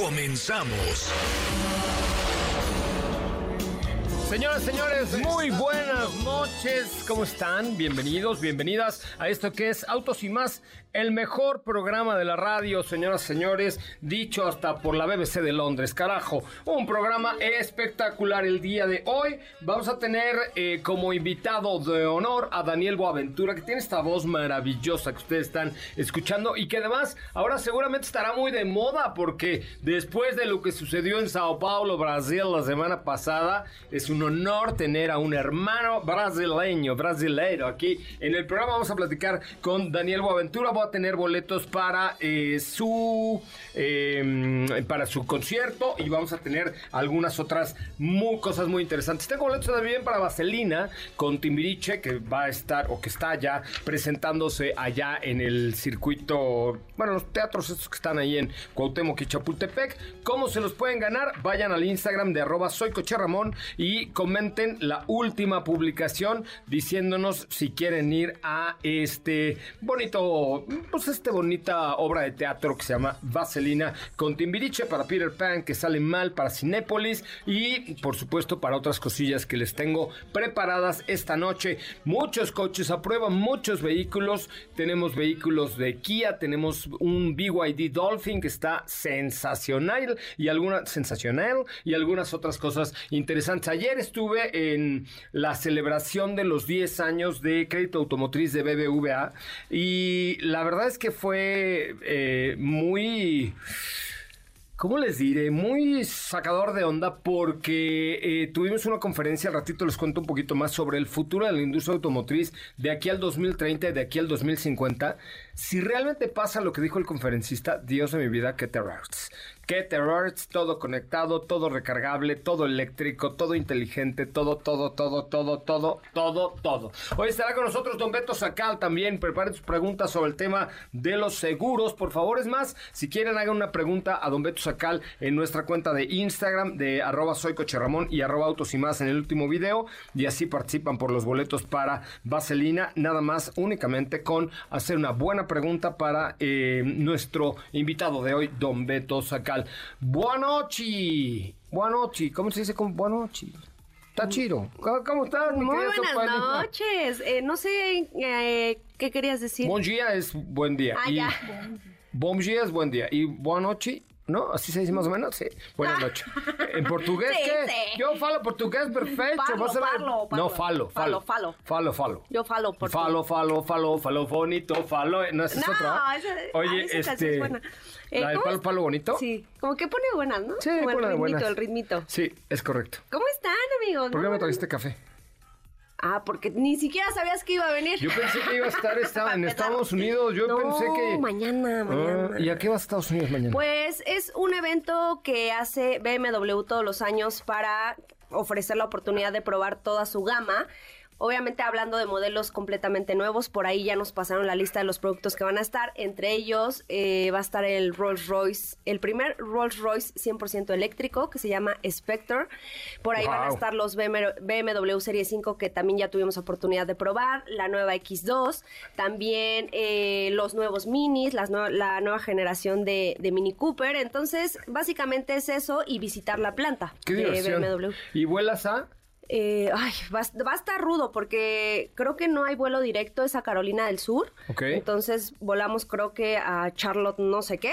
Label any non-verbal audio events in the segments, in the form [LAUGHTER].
Comenzamos. Señoras, señores, muy buenas noches. ¿Cómo están? Bienvenidos, bienvenidas a esto que es Autos y más, el mejor programa de la radio, señoras, señores, dicho hasta por la BBC de Londres. Carajo, un programa espectacular el día de hoy. Vamos a tener eh, como invitado de honor a Daniel Boaventura, que tiene esta voz maravillosa que ustedes están escuchando y que además ahora seguramente estará muy de moda porque después de lo que sucedió en Sao Paulo, Brasil, la semana pasada, es un honor tener a un hermano brasileño, brasileiro aquí en el programa. Vamos a platicar con Daniel Boaventura. A tener boletos para eh, su eh, para su concierto y vamos a tener algunas otras cosas muy interesantes. Tengo boletos también para Vaselina con Timbiriche que va a estar o que está ya presentándose allá en el circuito, bueno, los teatros estos que están ahí en Cuauhtémoc y Chapultepec. ¿Cómo se los pueden ganar? Vayan al Instagram de arroba soy y comenten la última publicación diciéndonos si quieren ir a este bonito, pues este bonita obra de teatro que se llama Vaselina con Timbiriche para Peter Pan que sale mal para Cinépolis y por supuesto para otras cosillas que les tengo preparadas esta noche. Muchos coches a prueba, muchos vehículos. Tenemos vehículos de Kia, tenemos un BYD Dolphin que está sensacional y alguna sensacional y algunas otras cosas interesantes. Ayer estuve en la celebración de los 10 años de crédito automotriz de BBVA y la verdad es que fue eh, muy... ¿Cómo les diré? Muy sacador de onda porque eh, tuvimos una conferencia, al ratito les cuento un poquito más sobre el futuro de la industria automotriz de aquí al 2030 y de aquí al 2050. Si realmente pasa lo que dijo el conferencista, Dios de mi vida, qué terrores. Qué terrores, todo conectado, todo recargable, todo eléctrico, todo inteligente, todo, todo, todo, todo, todo, todo, todo. Hoy estará con nosotros Don Beto Sacal también. Preparen sus preguntas sobre el tema de los seguros. Por favor, es más, si quieren hagan una pregunta a Don Beto Sacal en nuestra cuenta de Instagram de arroba soy Ramón y arroba autos y más en el último video. Y así participan por los boletos para Vaselina. Nada más únicamente con hacer una buena pregunta para eh, nuestro invitado de hoy, Don Beto Sacal. Buenochi. Buenochi. ¿Cómo se dice con buenochi? Está chido. ¿Cómo, cómo estás? Muy buenas noches. Eh, no sé eh, qué querías decir. Bom dia es buen día. Ah, y ya. Bom dia es buen día. Y buenochi, ¿no? Así se dice más o menos. Sí. Buenas noches. En portugués, Sí, ¿qué? sí. Yo falo portugués perfecto. Falo, Vas a ver- falo, falo. No, falo, falo. Falo, falo. Falo, falo. Yo falo por Falo, falo, falo, falo bonito, falo. ¿No es No, otra? esa- Oye, ah, esa este. es buena. Eh, ¿La del ¿cómo palo, palo bonito? Sí, como que pone buenas, ¿no? Sí, como el ponla de ritmito, buenas. el ritmito. Sí, es correcto. ¿Cómo están, amigos? ¿Por qué No, me trajiste café? Ah, porque ni siquiera sabías que iba a venir. Yo pensé que iba a estar [LAUGHS] esta- en. Estados Unidos. Yo no, pensé que. mañana, mañana. Ah, ¿Y a qué vas a Estados Unidos mañana? Pues es un evento que hace BMW todos los años para ofrecer la oportunidad de probar toda su gama. Obviamente hablando de modelos completamente nuevos, por ahí ya nos pasaron la lista de los productos que van a estar. Entre ellos eh, va a estar el Rolls Royce, el primer Rolls Royce 100% eléctrico que se llama Spectre. Por ahí van a estar los BMW, Serie 5 que también ya tuvimos oportunidad de probar, la nueva X2, también eh, los nuevos minis, las la nueva generación de, de Mini Cooper. Entonces, básicamente es eso y visitar la planta Qué de diversión. BMW. ¿Y vuelas a? Eh, ay, va, a- va a estar rudo porque creo que no hay vuelo directo, es a Carolina del Sur. Ok. Entonces volamos creo que a Charlotte no sé qué.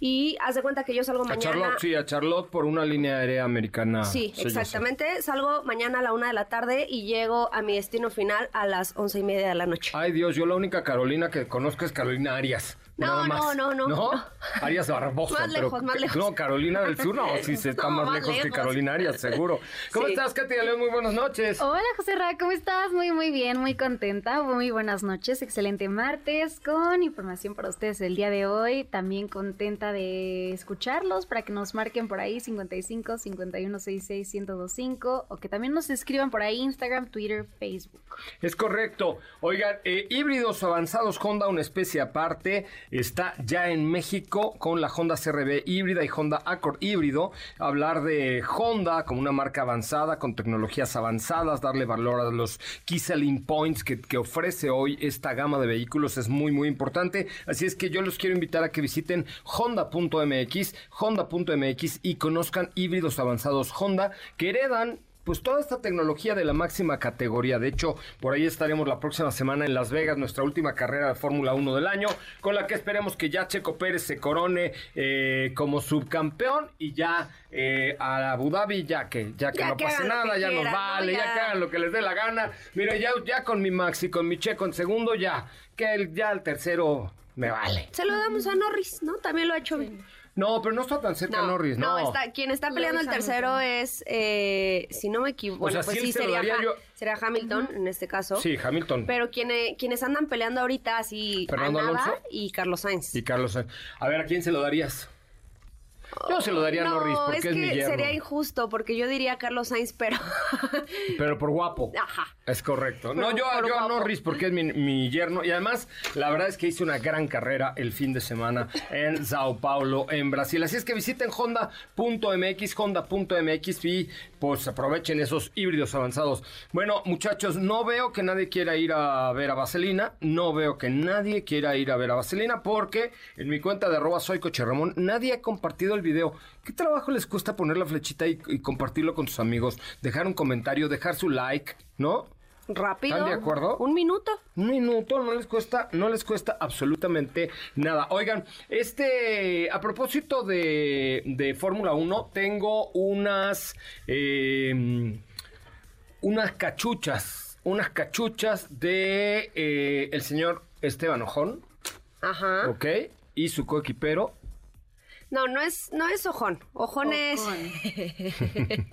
Y haz de cuenta que yo salgo A mañana. Charlotte, sí, a Charlotte por una línea aérea americana. Sí, exactamente. Salgo mañana a la una de la tarde y llego a mi destino final a las once y media de la noche. Ay Dios, yo la única Carolina que conozco es Carolina Arias. No, Nada no, más. no, no, ¿No? no. [LAUGHS] Arias Barbosa. Más pero- lejos, más lejos. No, Carolina del Sur, no, [LAUGHS] sí, se está No, más, más lejos, que. Carolina Arias, seguro. [LAUGHS] ¿Cómo Sí. estás, Katy de León? Muy buenas noches. Hola José Ra, ¿cómo estás? Muy muy bien, muy contenta. Muy buenas noches, excelente martes con información para ustedes el día de hoy. También contenta de escucharlos para que nos marquen por ahí 55 5166 1025 o que también nos escriban por ahí Instagram, Twitter, Facebook. Es correcto. Oigan, eh, híbridos avanzados Honda, una especie aparte, está ya en México con la Honda CRB híbrida y Honda Accord híbrido. Hablar de Honda como una marca avanzada, con tecnologías avanzadas, darle valor a los Key Points que, que ofrece hoy esta gama de vehículos es muy, muy importante. Así es que yo los quiero invitar a que visiten honda.mx, honda.mx y conozcan híbridos avanzados Honda que heredan pues toda esta tecnología de la máxima categoría. De hecho, por ahí estaremos la próxima semana en Las Vegas, nuestra última carrera de Fórmula 1 del año, con la que esperemos que ya Checo Pérez se corone eh, como subcampeón y ya eh, a Abu Dhabi, ya que, ya que Ya no que pase nada, ya nos quieran, ¿no? vale, ya. Ya. que hagan lo que les dé la gana. Mira, ya, ya con mi Maxi, con mi Checo en segundo, ya, que el, ya el tercero me vale. Se lo damos a Norris, ¿no? También lo ha hecho bien. No, pero no está tan cerca Norris, no. está, quien está peleando el tercero es, eh, si no me equivoco, O sea, bueno, pues sí sí, se lo sería, daría Ha- yo- sería Hamilton en este caso. Sí, Hamilton. Pero quienes, quienes andan peleando ahorita así Fernando Alonso. y Carlos Sainz. Y Carlos Sainz. A ver, ¿a quién se lo darías? Yo se lo daría a no, Norris porque es, es que mi yerno. sería injusto porque yo diría Carlos Sainz, pero [LAUGHS] Pero por guapo. Ajá. Es correcto. No, yo, yo a. Norris porque es mi, mi yerno. Y además, la verdad es que hice una gran carrera el fin de semana en Sao Paulo, en Brasil. Así es que visiten honda.mx, honda.mx y pues aprovechen esos híbridos avanzados. Bueno, muchachos, no veo que nadie quiera ir a ver a Vaselina. No veo que nadie quiera ir a ver a Vaselina porque en mi cuenta de arroba soy nadie ha compartido el video. ¿Qué trabajo les cuesta poner la flechita y, y compartirlo con sus amigos? Dejar un comentario, dejar su like, ¿no? Rápido. ¿Están de acuerdo? Un minuto. Un minuto, no les cuesta, no les cuesta absolutamente nada. Oigan, este, a propósito de, de Fórmula 1, tengo unas, eh, unas cachuchas, unas cachuchas de eh, el señor Esteban Ojón, Ajá. ¿ok? Y su coequipero. No, no es, no es Ojón. Ojón es eh,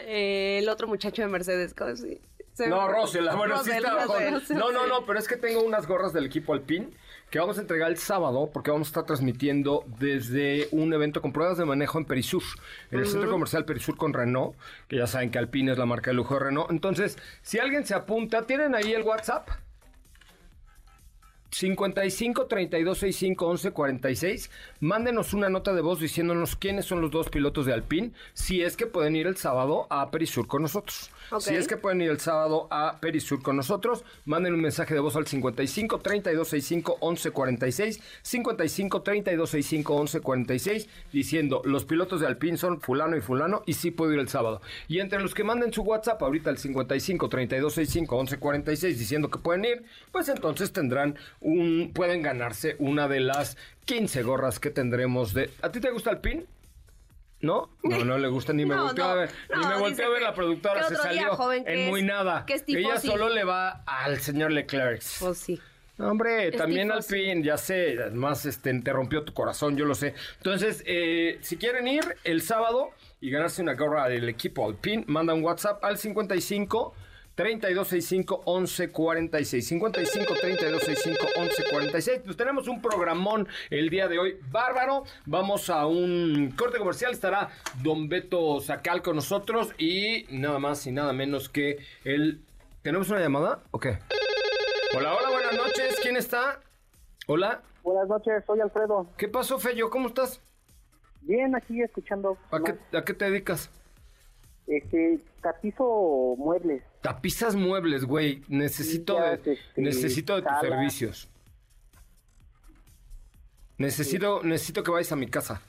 [LAUGHS] [LAUGHS] el otro muchacho de Mercedes. ¿cómo se- se- No, Russell, ah, bueno, sí está Ojón. Russell. No, no, no, pero es que tengo unas gorras del equipo Alpine que vamos a entregar el sábado porque vamos a estar transmitiendo desde un evento con pruebas de manejo en Perisur, en el centro comercial Perisur con Renault, que ya saben que Alpine es la marca de lujo de Renault. Entonces, si alguien se apunta, ¿tienen ahí el WhatsApp? 55 32 65 11 46. Mándenos una nota de voz diciéndonos quiénes son los dos pilotos de Alpine, si es que pueden ir el sábado a Perisur con nosotros. Si es que pueden ir el sábado a Perisur con nosotros, manden un mensaje de voz al 55 32 65 11 46. 55 32 65 11 46 diciendo los pilotos de Alpine son fulano y fulano y sí puedo ir el sábado. Y entre los que manden su WhatsApp ahorita al 55 32 65 11 46 diciendo que pueden ir, pues entonces tendrán un pueden ganarse una de las 15 gorras que tendremos de ¿A ti te gusta Alpine? ¿No? No, no le gusta ni me [LAUGHS] No, volteó no, a ver. ni me volteó a ver que- la productora, se salió joven, en muy es- nada. que es tipo Ella solo le va al señor Leclerc. Pues sí. Hombre, también tifosi. Alpine, ya sé, además este, te rompió tu corazón, yo lo sé. Entonces, eh, si quieren ir el sábado y ganarse una gorra del equipo Alpine, manda un WhatsApp al 55 3265 1146. 55 3265 1146. Pues tenemos un programón el día de hoy bárbaro. Vamos a un corte comercial. Estará Don Beto Sacal con nosotros y nada más y nada menos que el. ¿Tenemos una llamada? ¿O qué? Hola, hola, buenas noches. ¿Quién está? Hola. Buenas noches, soy Alfredo. ¿Qué pasó, Feyo? ¿Cómo estás? Bien, aquí escuchando. ¿A qué, a qué te dedicas? Este, tapizo muebles. Tapizas muebles, güey. Necesito, de, este, necesito de tus sala. servicios. Necesito, necesito que vayas a mi casa.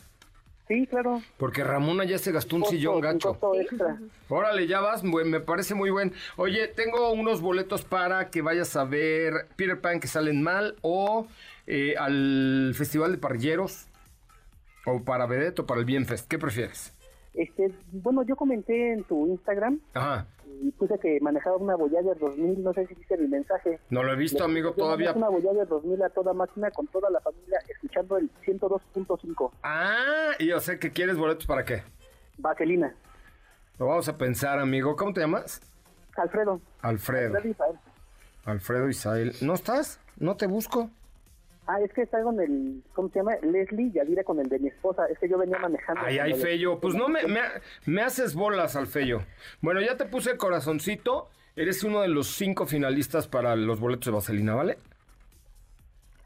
Sí, claro. Porque Ramona ya se gastó un Costo- sillón gacho. costo extra. Órale, ya vas, me parece muy buen. Oye, tengo unos boletos para que vayas a ver Peter Pan que salen mal o eh, al Festival de Parrilleros o para Vedette o para el Bienfest. ¿Qué prefieres? Este, bueno, yo comenté en tu Instagram Ajá. Y puse que manejaba una Voyager 2000, no sé si viste mi mensaje. No lo he visto, Le- amigo, todavía. Una Voyager 2000 a toda máquina con toda la familia escuchando el 102.5. Ah, y yo sé que quieres boletos para qué. Vaselina. Lo vamos a pensar, amigo. ¿Cómo te llamas? Alfredo. Alfredo. Alfredo Isabel. Alfredo Isael. ¿No estás? ¿No te busco? Ah, es que está con el, ¿cómo se llama? Leslie Yadira con el de mi esposa. Es que yo venía manejando. Ay, ay, Feyo. Pues no me, me, me haces bolas al Feyo. Bueno, ya te puse corazoncito. Eres uno de los cinco finalistas para los boletos de Vaselina, ¿vale?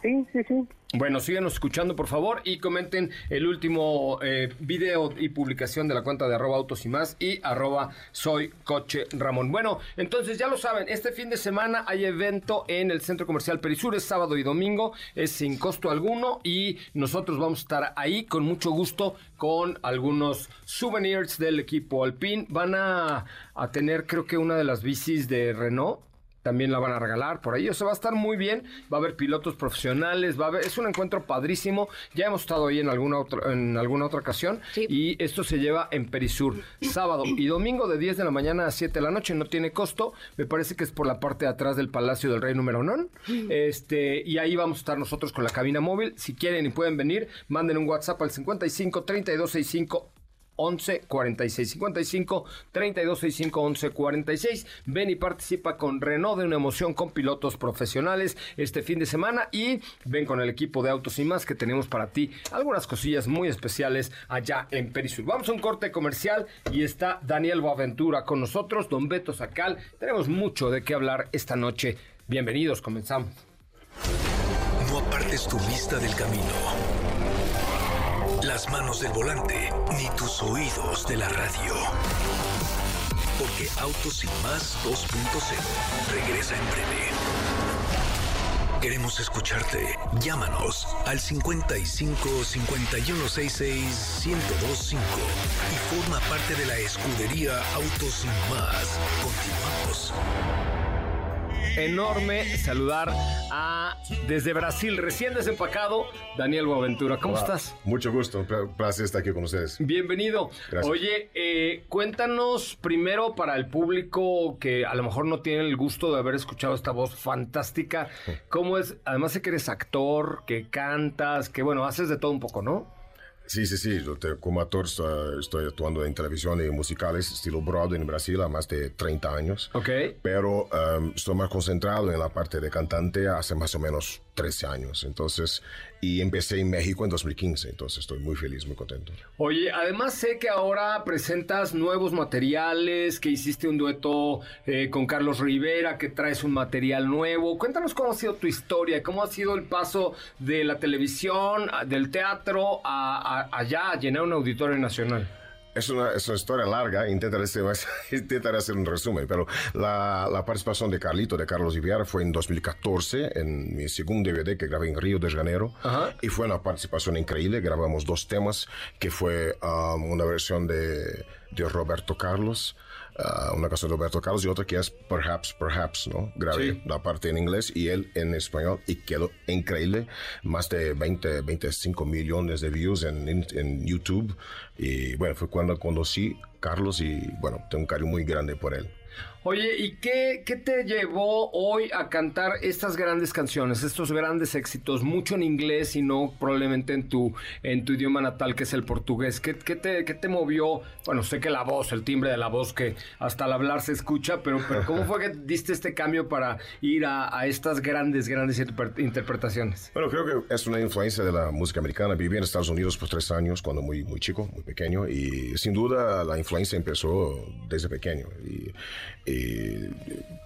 Sí, sí, sí. Bueno, síguenos escuchando, por favor, y comenten el último eh, video y publicación de la cuenta de arroba autos y más y arroba soy coche Ramón. Bueno, entonces ya lo saben, este fin de semana hay evento en el Centro Comercial Perisur, es sábado y domingo, es sin costo alguno y nosotros vamos a estar ahí con mucho gusto con algunos souvenirs del equipo Alpine. Van a, a tener creo que una de las bicis de Renault también la van a regalar por ahí. O sea, va a estar muy bien. Va a haber pilotos profesionales, va a haber, es un encuentro padrísimo. Ya hemos estado ahí en alguna otra, en alguna otra ocasión. Sí. Y esto se lleva en Perisur, sábado y domingo de 10 de la mañana a 7 de la noche. No tiene costo. Me parece que es por la parte de atrás del Palacio del Rey número 9. Este, y ahí vamos a estar nosotros con la cabina móvil. Si quieren y pueden venir, manden un WhatsApp al 55 3265 11 46 55 32 65 11 46. Ven y participa con Renault de una emoción con pilotos profesionales este fin de semana y ven con el equipo de Autos y más que tenemos para ti algunas cosillas muy especiales allá en Perisur. Vamos a un corte comercial y está Daniel Boaventura con nosotros, Don Beto Sacal. Tenemos mucho de qué hablar esta noche. Bienvenidos, comenzamos. No apartes tu vista del camino. Las manos del volante, ni tus oídos de la radio. Porque Autos y más 2.0 regresa en breve. Queremos escucharte. Llámanos al 55 5166 1025 y forma parte de la escudería Autos y más. Continuamos. Enorme saludar a desde Brasil, recién desempacado, Daniel Boaventura. ¿Cómo Hola, estás? Mucho gusto, un pla- placer estar aquí con ustedes. Bienvenido. Gracias. Oye, eh, cuéntanos primero para el público que a lo mejor no tiene el gusto de haber escuchado esta voz fantástica, ¿cómo es? Además sé que eres actor, que cantas, que bueno, haces de todo un poco, ¿no? Sí, sí, sí, yo te- como actor estoy, estoy actuando en televisión y musicales estilo Broadway en Brasil a más de 30 años. Ok. Pero um, estoy más concentrado en la parte de cantante hace más o menos 13 años. Entonces, y empecé en México en 2015. Entonces, estoy muy feliz, muy contento. Oye, además sé que ahora presentas nuevos materiales, que hiciste un dueto eh, con Carlos Rivera, que traes un material nuevo. Cuéntanos cómo ha sido tu historia, cómo ha sido el paso de la televisión, del teatro, a, a- allá, a llenar un auditorio nacional. Es una, es una historia larga, intentaré hacer, [LAUGHS] intentaré hacer un resumen, pero la, la participación de Carlito, de Carlos Rivera, fue en 2014, en mi segundo DVD que grabé en Río de Janeiro, Ajá. y fue una participación increíble, grabamos dos temas, que fue um, una versión de, de Roberto Carlos, uh, una canción de Roberto Carlos y otra que es Perhaps, Perhaps, ¿no? Grabé Sí. la parte en inglés y él en español y quedó increíble. Más de 20, 25 millones de views en, en, en YouTube. Y bueno, fue cuando conocí Carlos y bueno, tengo un cariño muy grande por él. Oye, ¿y qué, qué te llevó hoy a cantar estas grandes canciones, estos grandes éxitos, mucho en inglés y no probablemente en tu, en tu idioma natal, que es el portugués? ¿Qué, qué te, qué te movió? Bueno, sé que la voz, el timbre de la voz que hasta al hablar se escucha, pero, pero ¿cómo fue que diste este cambio para ir a, estas grandes, grandes interpre- interpretaciones? Bueno, creo que es una influencia de la música americana. Viví en Estados Unidos por tres años cuando muy, muy chico, muy pequeño, y sin duda la influencia empezó desde pequeño. Y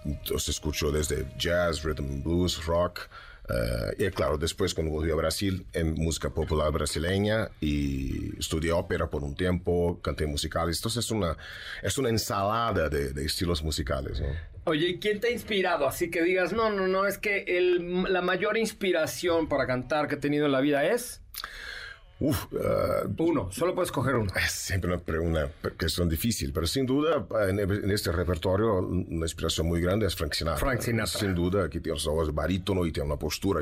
entonces escucho desde jazz, rhythm blues, rock. eh, y claro, después cuando volví a Brasil, en música popular brasileña y estudié ópera por un tiempo, canté musicales. Entonces es una, es una ensalada de, estilos musicales. Oye, ¿y ¿quién te ha inspirado? Así que digas, no, no, no, es que la mayor inspiración para cantar que he tenido en la vida es... Uf, uh, uno, solo puedes escoger uno. Es siempre una, una cuestión difícil, pero sin duda en, en, este repertorio una inspiración muy grande es Frank Sinatra. Frank Sinatra. Sin duda, que tiene una voz barítono y tiene una postura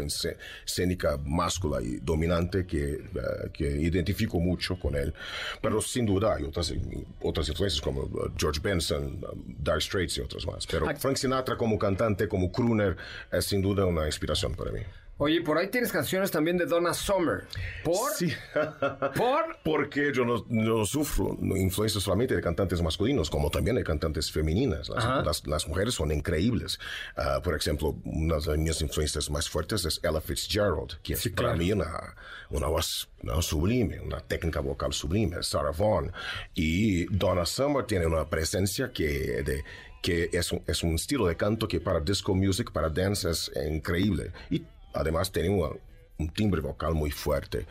escénica máscula y dominante que, uh, que identifico mucho con él. Pero sin duda hay otras, otras influencias como George Benson, Dark Straits y otras más. Pero Frank Sinatra como cantante, como crooner, es sin duda una inspiración para mí. Oye, por ahí tienes canciones también de Donna Summer. ¿Por? Sí. [LAUGHS] ¿Por? Porque yo no, no sufro no influencia solamente de cantantes masculinos, como también de cantantes femeninas. Las, las, las mujeres son increíbles. Uh, por ejemplo, una de mis influencias más fuertes es Ella Fitzgerald, que sí, es para mí una, una voz una sublime, una técnica vocal sublime. Sarah Vaughan. Y Donna Summer tiene una presencia que... De, que es un, es un estilo de canto que para disco music, para dance es increíble. Y además tiene un timbre vocal muy fuerte.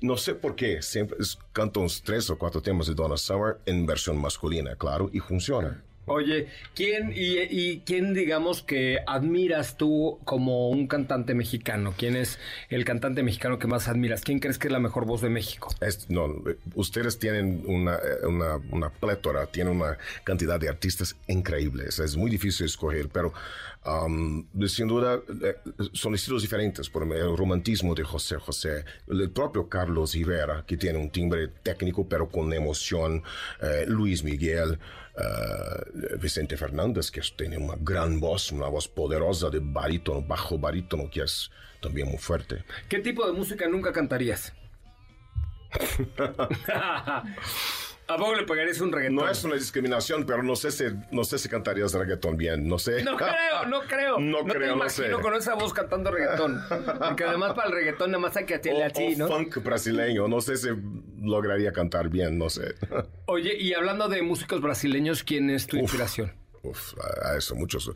No sé por qué, siempre canto unos tres o cuatro temas de Donna Summer en versión masculina, claro, y funciona. Oye, ¿quién y, quién digamos que admiras tú como un cantante mexicano? ¿Quién es el cantante mexicano que más admiras? ¿Quién crees que es la mejor voz de México? Es, no, ustedes tienen una, una, una, plétora, tienen una cantidad de artistas increíbles. Es muy difícil escoger, pero um, sin duda eh, son estilos diferentes. Por el romantismo de José José, el propio Carlos Rivera, que tiene un timbre técnico pero con emoción, eh, Luis Miguel. Uh, Vicente Fernández, que tiene una gran voz, una voz poderosa de barítono, bajo barítono, que es también muy fuerte. ¿Qué tipo de música nunca cantarías? [LAUGHS] [LAUGHS] ¿A poco le pegarías un reggaetón? No es una discriminación, pero no sé si, no sé si cantarías reggaetón bien, no sé. No creo, no creo. [LAUGHS] No, no creo, te no sé. con esa voz cantando reggaetón. Porque además para el reggaetón nada más hay que hacerle así, o ¿no? funk brasileño, no sé si lograría cantar bien, no sé. Oye, y hablando de músicos brasileños, ¿quién es tu Uf. inspiración? Uf, a eso muchos.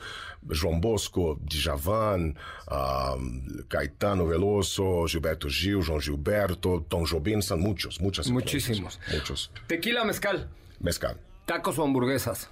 João Bosco, Djavan, um, Caetano Veloso, Gilberto Gil, João Gilberto, Tom Jobim, son muchos, muchas. Muchísimos. Muchos. Tequila, mezcal, Mezcal. tacos o hamburguesas.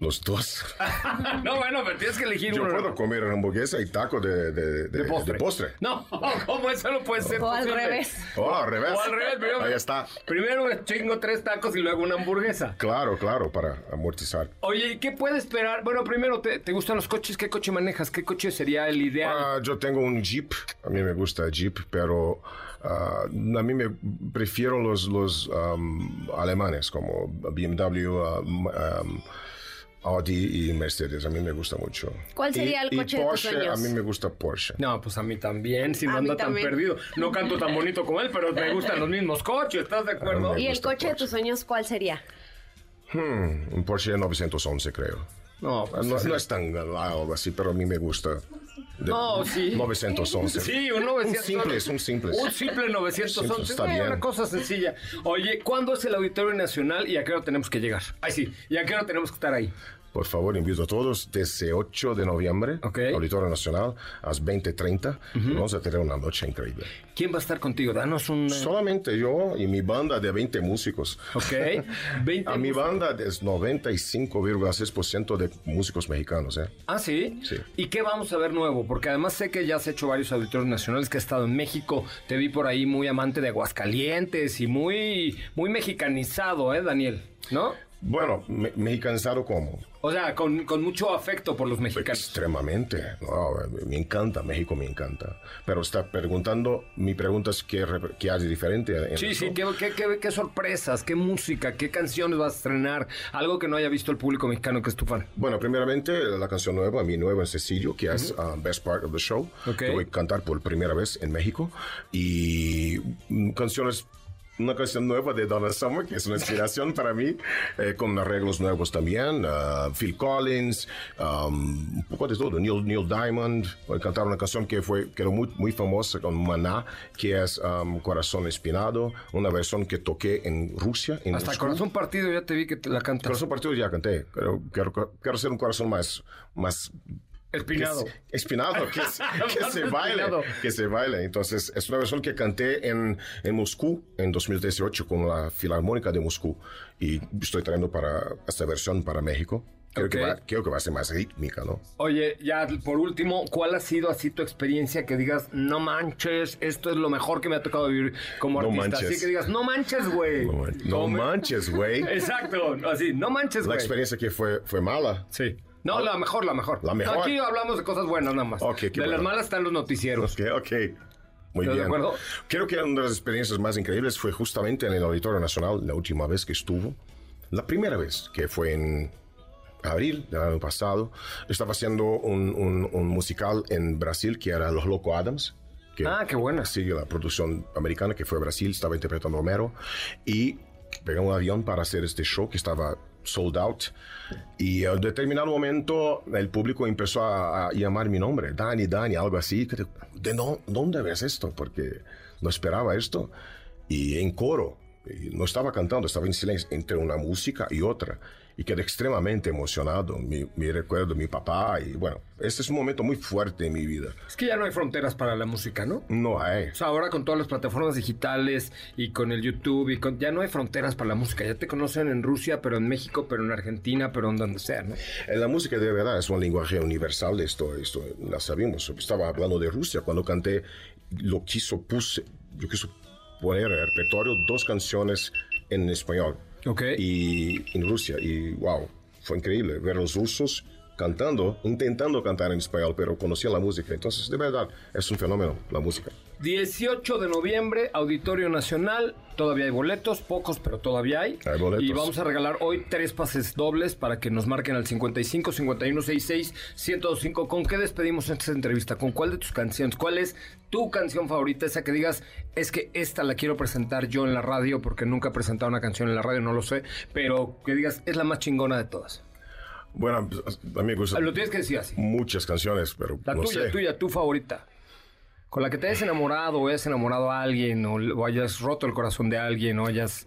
Los dos. [LAUGHS] no, bueno, pero tienes que elegir Yo uno. puedo comer hamburguesa y taco de, de, de, de postre. de postre. No, [LAUGHS] ¿cómo eso no puede ser O al revés. Oh, al revés. O al revés, primero, Ahí está. Primero me chingo tres tacos y luego una hamburguesa. Claro, claro, para amortizar. Oye, ¿y qué puede esperar? Bueno, primero, ¿te, te gustan los coches? ¿Qué coche manejas? ¿Qué coche sería el ideal? Ah, yo tengo un Jeep, a mí me gusta el Jeep, pero ah, a mí me prefiero los, los um, alemanes como BMW, um, um, Audi y Mercedes, a mí me gusta mucho. ¿Cuál sería Y- el y coche de tus Porsche, sueños? A mí me gusta Porsche. No, pues a mí también, si no anda tan perdido. No canto tan bonito como él, pero me gustan los mismos coches, ¿estás de acuerdo? ¿Y el coche de tus sueños cuál sería? Hmm, un Porsche 911 creo. No, pues No, no es tan algo así, pero a mí me gusta. De- No, sí. 911. Sí, un 900. Un simple, es un simple. Un simple 911. Sí, está bien. Una cosa sencilla. Oye, ¿cuándo es el Auditorio Nacional y a qué hora tenemos que llegar? Ay, sí. ¿Y a qué hora tenemos que estar ahí? Por favor, invito a todos desde 8 de noviembre, Ok. Auditorio Nacional, a las 20.30. Vamos a tener una noche increíble. ¿Quién va a estar contigo? Danos un... Solamente yo y mi banda de 20 músicos. Ok. [LAUGHS] 20 A mi banda es 95,6% de músicos mexicanos. ¿eh? Ah, ¿sí? Sí. ¿Y qué vamos a ver nuevo? Porque además sé que ya has hecho varios auditorios nacionales, que has estado en México. Te vi por ahí muy amante de Aguascalientes y muy, muy mexicanizado, ¿eh, Daniel? ¿No? Bueno, me- mexicanizado como. O sea, con, con mucho afecto por los mexicanos. Extremadamente. No, me encanta, México me encanta. Pero está preguntando, mi pregunta es qué, qué hay de diferente. en Sí, sí? ¿qué, qué, qué- qué sorpresas, qué música, qué canciones vas a estrenar, algo que no haya visto el público mexicano que es tu fan. Bueno, primeramente la canción nueva, mi nuevo sencillo, que es uh, Best Part of the Show, Ok. que voy a cantar por primera vez en México. Y mm, canciones, una canción nueva de Donna Summer, que es una inspiración para mí, eh, con arreglos nuevos también. uh, Phil Collins, um, un poco de todo. Neil, Neil Diamond, voy a cantar una canción que fue quedó muy, muy famosa con Maná, que es um, Corazón Espinado, una versión que toqué en Rusia. En Hasta Moscú. Corazón Partido ya te vi que te la cantas. Corazón partido ya canté. Pero quiero, quiero ser un corazón más, más Espinado. que espinado, que, se- que se [LAUGHS] baile. Que se baile. Entonces, es una versión que canté en, en Moscú en 2018 con la Filarmónica de Moscú. Y estoy trayendo para esta versión para México. Creo, que va, creo que va a ser más rítmica, ¿no? Oye, ya por último, ¿cuál ha sido así tu experiencia que digas, no manches, esto es lo mejor que me ha tocado vivir como No artista? manches. Así que digas, no manches, güey. No, man- no manches, güey. [LAUGHS] Exacto, así, no manches, La güey. experiencia que fue, fue mala. Sí. No, la mejor, la mejor. La mejor. Aquí hablamos de cosas buenas nada más. Ok, qué de las bueno. malas están los noticieros. Ok, ok. Muy ¿Estás de bien. acuerdo? Creo que una de las experiencias más increíbles fue justamente en el Auditorio Nacional, la última vez que estuvo. La primera vez, que fue en abril del año pasado. Estaba haciendo un, un- un musical en Brasil que era Los Loco Adams. Que Ah, qué buena. Sigue la producción americana que fue a Brasil, estaba interpretando Homero. Y pegué un avión para hacer este show que estaba sold out. Y en determinado momento el público empezó a, a llamar mi nombre, Dani, Dani, algo así. ¿De no- dónde ves esto? Porque no esperaba esto. Y en coro, y no estaba cantando, estaba en silencio entre una música y otra. Y quedé extremadamente emocionado. Mi, mi recuerdo mi papá. Y bueno, este es un momento muy fuerte en mi vida. Es que ya no hay fronteras para la música, ¿no? No hay. O sea, ahora con todas las plataformas digitales y con el YouTube y con, ya no hay fronteras para la música. Ya te conocen en Rusia, pero en México, pero en Argentina, pero en donde sea, ¿no? En la música de verdad es un lenguaje universal, esto, esto la sabemos. Estaba hablando de Rusia cuando canté, lo quiso, puse, yo quiso poner en el repertorio dos canciones en español. Ok. Y en Rusia, y wow, fue increíble ver a los rusos cantando, intentando cantar en español, pero conocían la música. Entonces, de verdad, es un fenómeno la música. 18 de noviembre, Auditorio Nacional. Todavía hay boletos, pocos, pero todavía hay. Hay boletos. Y vamos a regalar hoy tres pases dobles para que nos marquen al 55 51 66 1025. ¿Con qué despedimos esta entrevista? ¿Con cuál de tus canciones? ¿Cuál es tu canción favorita? Esa que digas, es que esta la quiero presentar yo en la radio porque nunca he presentado una canción en la radio, no lo sé. Pero que digas, es la más chingona de todas. Bueno, pues, a mí me gustan Lo tienes que decir así. muchas canciones, pero La no tuya, sé. tuya, tu favorita. Con la que te hayas enamorado o hayas enamorado a alguien o, o hayas roto el corazón de alguien o hayas...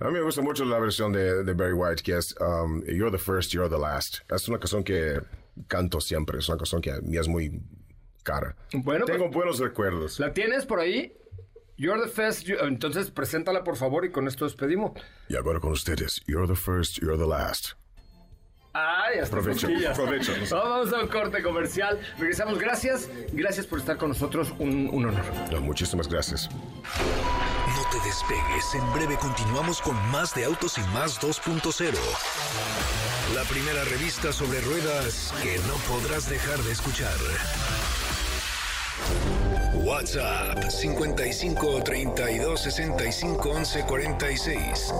A mí me gusta mucho la versión de, de Barry White, que es um, You're the First, You're the Last. Es una canción que canto siempre, es una canción que a mí es muy cara. Bueno, Tengo pues- buenos recuerdos. ¿La tienes por ahí? You're the first. you- Entonces, preséntala por favor y con esto despedimos. Y ahora con ustedes, You're the First, You're the Last. Ay, hasta Provecho, provecho. Vamos a un corte comercial. Regresamos. Gracias. Gracias por estar con nosotros. Un, un honor. No, muchísimas gracias. No te despegues, en breve continuamos con más de Autos y Más 2.0. La primera revista sobre ruedas que no podrás dejar de escuchar. WhatsApp 55 32 65 11 46.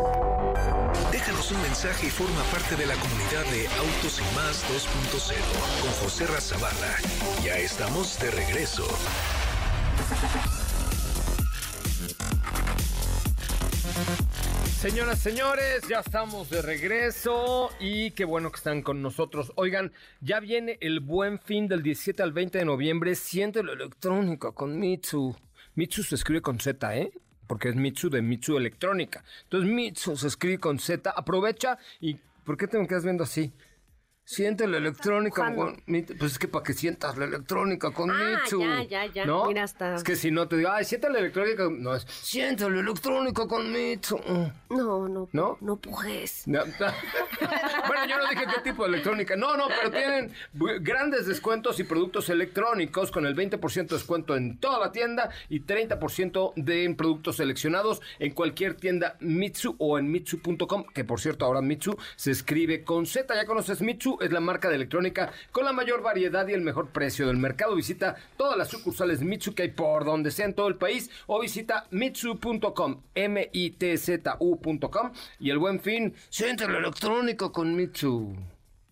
Déjanos un mensaje y forma parte de la comunidad de Autos y Más 2.0 con José Razabala. Ya estamos de regreso. Señoras, señores, ya estamos de regreso y qué bueno que están con nosotros. Oigan, ya viene el buen fin del 17 al 20 de noviembre. Siente lo electrónico con Mitsu. Mitsu se escribe con Z, ¿eh? Porque es Mitsu de Mitsu Electrónica. Entonces, Mitsu se escribe con Z. Aprovecha y. ¿Por qué te me quedas viendo así? Siente la electrónica con. Pues es que para que sientas la electrónica con Ah, Mitsu. ya, ya, ya. ¿No? Mira, hasta- Es que si no te digo, ay, siente la electrónica. No, es siente la electrónica con Mitsu. No, no. ¿No? No pujes. No. [LAUGHS] bueno, yo no dije qué tipo de electrónica. No, no, pero tienen grandes descuentos y productos electrónicos con el 20% de descuento en toda la tienda y 30% de productos seleccionados en cualquier tienda Mitsu o en mitsu.com, que por cierto ahora Mitsu se escribe con Z. Ya conoces Mitsu, es la marca de electrónica con la mayor variedad y el mejor precio del mercado. Visita todas las sucursales Mitsu que hay por donde sea en todo el país o visita mitsu.com, M-I-T-Z-U.com y el buen fin, siente lo electrónico con Mitsu.